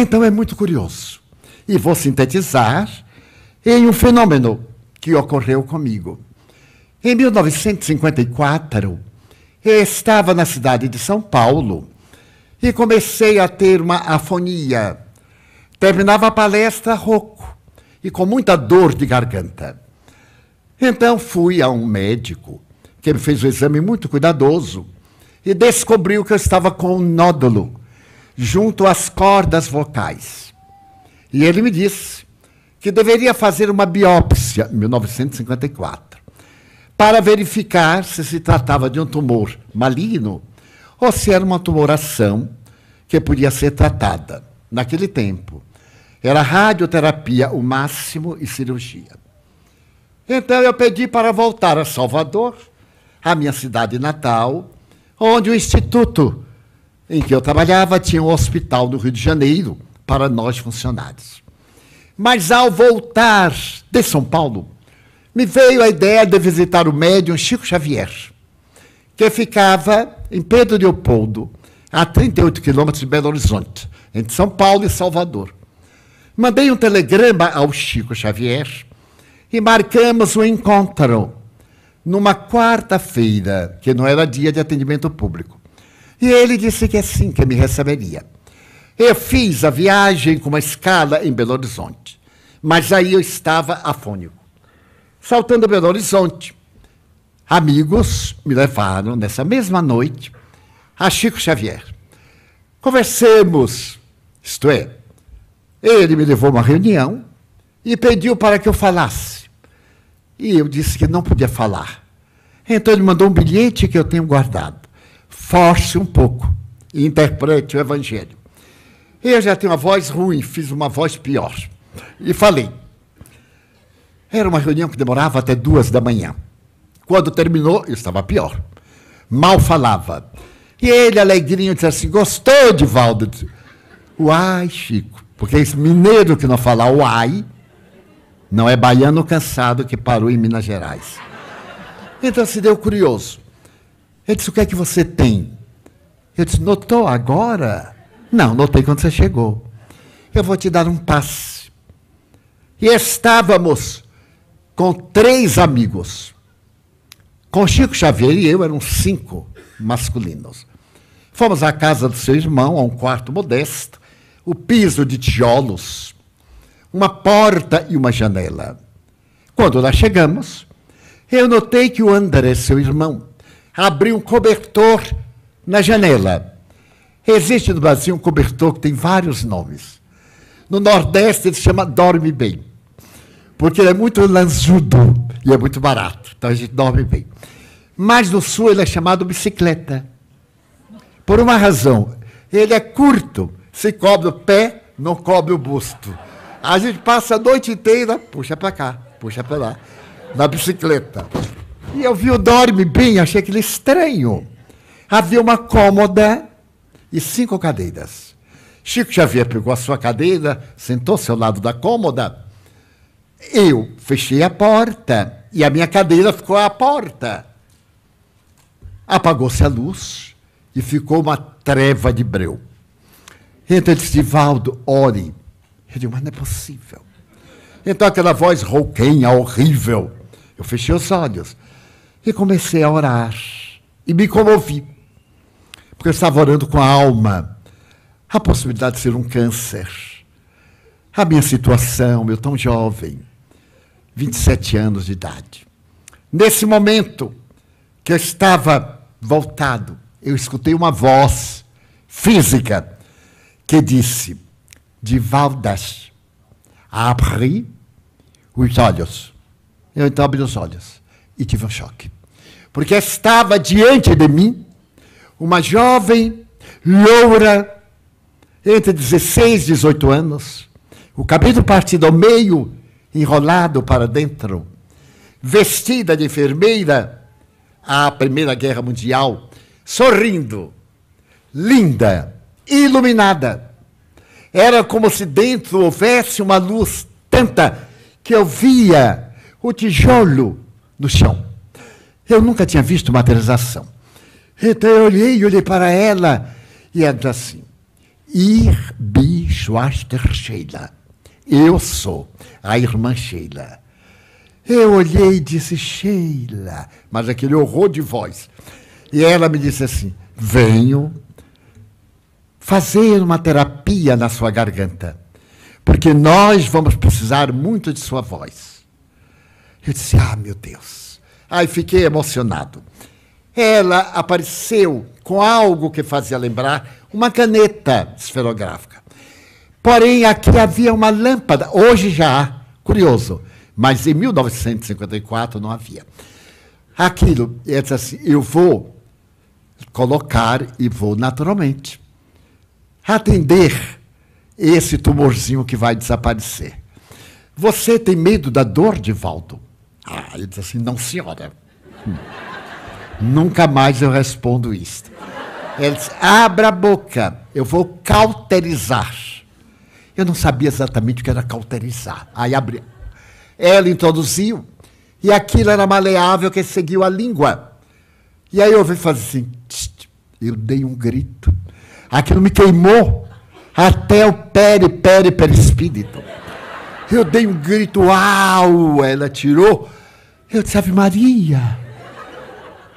Então é muito curioso. E vou sintetizar em um fenômeno que ocorreu comigo. Em 1954, eu estava na cidade de São Paulo e comecei a ter uma afonia. Terminava a palestra rouco e com muita dor de garganta. Então fui a um médico que me fez um exame muito cuidadoso e descobriu que eu estava com um nódulo junto às cordas vocais. E ele me disse que deveria fazer uma biópsia, em 1954, para verificar se se tratava de um tumor maligno ou se era uma tumoração que podia ser tratada. Naquele tempo, era radioterapia o máximo e cirurgia. Então eu pedi para voltar a Salvador, a minha cidade natal, onde o instituto em que eu trabalhava tinha um hospital no Rio de Janeiro para nós funcionários. Mas ao voltar de São Paulo, me veio a ideia de visitar o médium Chico Xavier, que ficava em Pedro Leopoldo, a 38 quilômetros de Belo Horizonte, entre São Paulo e Salvador. Mandei um telegrama ao Chico Xavier e marcamos o um encontro numa quarta-feira, que não era dia de atendimento público. E ele disse que é assim que me receberia. Eu fiz a viagem com uma escala em Belo Horizonte, mas aí eu estava afônico. Saltando Belo Horizonte, amigos me levaram nessa mesma noite a Chico Xavier. Conversemos, isto é, ele me levou a uma reunião e pediu para que eu falasse. E eu disse que não podia falar. Então ele mandou um bilhete que eu tenho guardado. Force um pouco e interprete o Evangelho. Eu já tenho uma voz ruim, fiz uma voz pior. E falei. Era uma reunião que demorava até duas da manhã. Quando terminou, eu estava pior. Mal falava. E ele, alegrinho, disse assim: Gostou, Divaldo? Uai, Chico. Porque esse mineiro que não fala uai, não é baiano cansado que parou em Minas Gerais. Então se deu curioso. Ele disse: O que é que você tem? Eu disse: Notou agora? Não, notei quando você chegou. Eu vou te dar um passe. E estávamos com três amigos. Com Chico Xavier e eu eram cinco masculinos. Fomos à casa do seu irmão, a um quarto modesto, o piso de tijolos uma porta e uma janela. Quando lá chegamos, eu notei que o André, seu irmão, abriu um cobertor na janela. Existe no Brasil um cobertor que tem vários nomes. No Nordeste ele se chama Dorme Bem, porque ele é muito lanzudo e é muito barato. Então a gente dorme bem. Mas no Sul ele é chamado bicicleta. Por uma razão. Ele é curto, se cobre o pé, não cobre o busto. A gente passa a noite inteira, puxa para cá, puxa para lá, na bicicleta. E eu vi o dorme bem, achei aquele estranho. Havia uma cômoda e cinco cadeiras. Chico Xavier pegou a sua cadeira, sentou-se ao lado da cômoda. Eu fechei a porta e a minha cadeira ficou à porta. Apagou-se a luz e ficou uma treva de breu. Então ele disse, Valdo, ore. Eu digo, mas não é possível. Então aquela voz rouquenha, horrível. Eu fechei os olhos e comecei a orar. E me comovi. Porque eu estava orando com a alma. A possibilidade de ser um câncer. A minha situação, eu tão jovem. 27 anos de idade. Nesse momento que eu estava voltado, eu escutei uma voz física que disse: de Valdas. Abri os olhos. Eu então abri os olhos e tive um choque. Porque estava diante de mim uma jovem loura, entre 16 e 18 anos, o cabelo partido ao meio, enrolado para dentro, vestida de enfermeira à Primeira Guerra Mundial, sorrindo, linda, iluminada. Era como se dentro houvesse uma luz tanta que eu via o tijolo no chão. Eu nunca tinha visto materialização. Então eu olhei, olhei para ela e ela disse assim: Ir bis Schwaster Sheila. Eu sou a irmã Sheila. Eu olhei e disse, Sheila, mas aquele horror de voz. E ela me disse assim: venho fazer uma terapia na sua garganta, porque nós vamos precisar muito de sua voz. Eu disse: ah, meu Deus. Aí fiquei emocionado. Ela apareceu com algo que fazia lembrar uma caneta esferográfica. Porém, aqui havia uma lâmpada. Hoje já há, curioso, mas em 1954 não havia. Aquilo, eu disse assim, eu vou colocar e vou naturalmente atender esse tumorzinho que vai desaparecer. Você tem medo da dor, Divaldo? Ah, ele disse assim, não, senhora. Hum. Nunca mais eu respondo isto. Ele disse, abra a boca, eu vou cauterizar. Eu não sabia exatamente o que era cauterizar. Aí abri. Ela introduziu, e aquilo era maleável que seguiu a língua. E aí eu ouvi fazer assim, tch, eu dei um grito. Aquilo me queimou até o pere, pere, perispírito. Eu dei um grito, uau! Ela tirou. Eu disse, Ave Maria.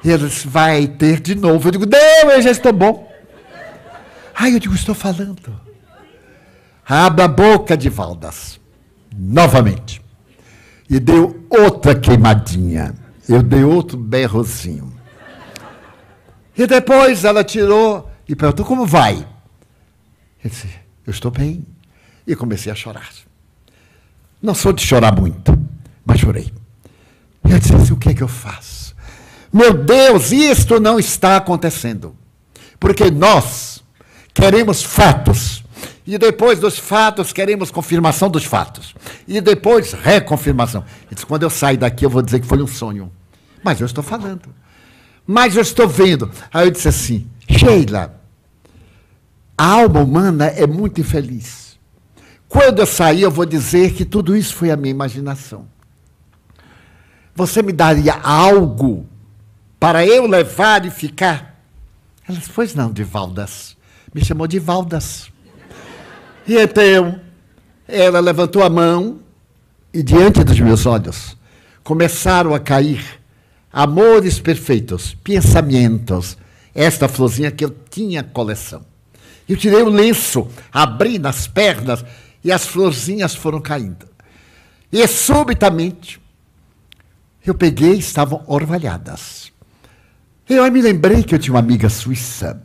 Ela disse, vai ter de novo. Eu digo, não, eu já estou bom. Aí eu digo, estou falando. Abra a boca de Valdas. Novamente. E deu outra queimadinha. Eu dei outro berrozinho. E depois ela tirou e perguntou: Como vai? Eu disse: Eu estou bem. E comecei a chorar. Não sou de chorar muito, mas chorei. Eu disse assim: O que é que eu faço? Meu Deus, isto não está acontecendo. Porque nós queremos fatos. E depois dos fatos, queremos confirmação dos fatos. E depois, reconfirmação. Ele disse, quando eu sair daqui, eu vou dizer que foi um sonho. Mas eu estou falando mas eu estou vendo. Aí eu disse assim: Sheila, a alma humana é muito infeliz. Quando eu sair, eu vou dizer que tudo isso foi a minha imaginação. Você me daria algo para eu levar e ficar? Ela disse, pois não, de Valdas. Me chamou de Valdas. E então, ela levantou a mão e, diante dos meus olhos, começaram a cair Amores perfeitos, pensamentos. Esta florzinha que eu tinha coleção. Eu tirei o lenço, abri nas pernas e as florzinhas foram caindo. E subitamente eu peguei estavam orvalhadas. Eu me lembrei que eu tinha uma amiga suíça.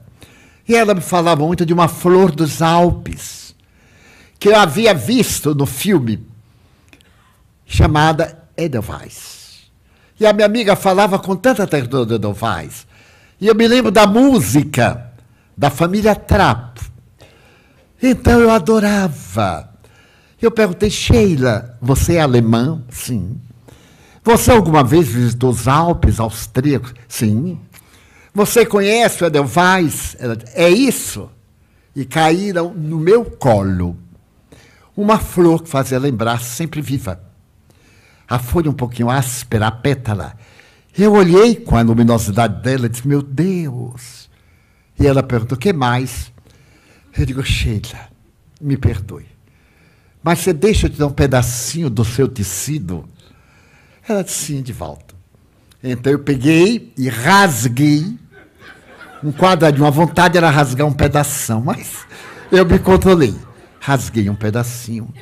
E ela me falava muito de uma flor dos Alpes, que eu havia visto no filme, chamada Edelweiss. E a minha amiga falava com tanta ternura de Novaes. E eu me lembro da música da família Trapo. Então eu adorava. Eu perguntei, Sheila, você é alemã? Sim. Você alguma vez visitou os Alpes austríacos? Sim. Você conhece o Edelweiss? É isso? E caíram no meu colo uma flor que fazia lembrar sempre viva a folha um pouquinho áspera, a pétala. Eu olhei com a luminosidade dela e disse, meu Deus. E ela perguntou, o que mais? Eu digo, Sheila, me perdoe. Mas você deixa eu te dar um pedacinho do seu tecido? Ela disse, sim, de volta. Então eu peguei e rasguei um quadradinho. A vontade era rasgar um pedaço, mas eu me controlei. Rasguei um pedacinho.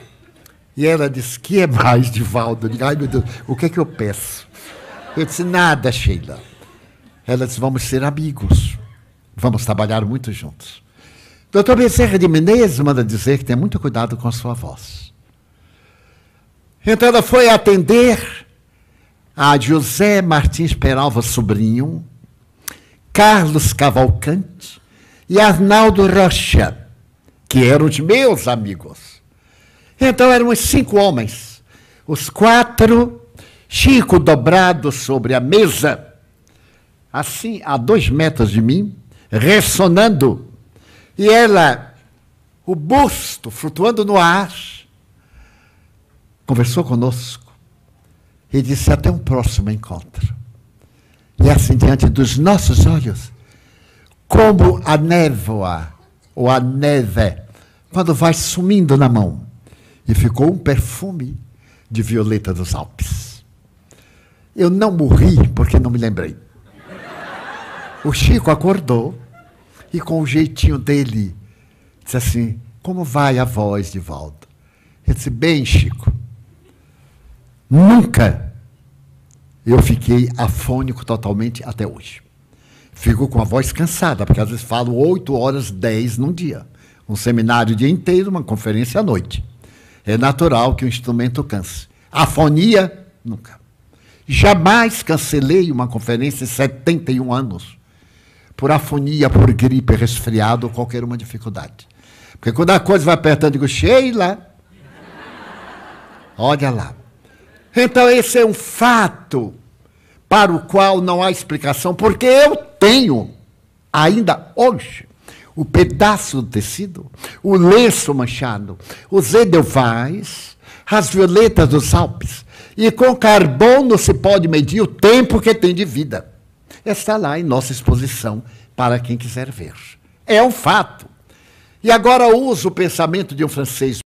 E ela disse: Que é mais, Divaldo? Eu disse, Ai, meu Deus, o que é que eu peço? Eu disse: Nada, Sheila. Ela disse: Vamos ser amigos. Vamos trabalhar muito juntos. Doutor Becerra de Menezes manda dizer que tem muito cuidado com a sua voz. Então ela foi atender a José Martins Peralva Sobrinho, Carlos Cavalcante e Arnaldo Rocha, que eram os meus amigos. Então eram os cinco homens, os quatro, Chico dobrado sobre a mesa, assim, a dois metros de mim, ressonando, e ela, o busto flutuando no ar, conversou conosco e disse: Até um próximo encontro. E assim, diante dos nossos olhos, como a névoa ou a neve quando vai sumindo na mão. E ficou um perfume de violeta dos Alpes. Eu não morri porque não me lembrei. O Chico acordou e, com o jeitinho dele, disse assim: Como vai a voz de volta? Ele disse: Bem, Chico, nunca eu fiquei afônico totalmente até hoje. Fico com a voz cansada, porque às vezes falo 8 horas, 10 num dia. Um seminário o dia inteiro, uma conferência à noite. É natural que o instrumento canse. Afonia, nunca. Jamais cancelei uma conferência em 71 anos por afonia, por gripe, resfriado qualquer uma dificuldade. Porque quando a coisa vai apertando, eu digo, Sheila, olha lá. Então, esse é um fato para o qual não há explicação, porque eu tenho, ainda hoje, o pedaço do tecido, o lenço manchado, os edelweiss, as violetas dos Alpes. E com carbono se pode medir o tempo que tem de vida. Está lá em nossa exposição para quem quiser ver. É um fato. E agora uso o pensamento de um francês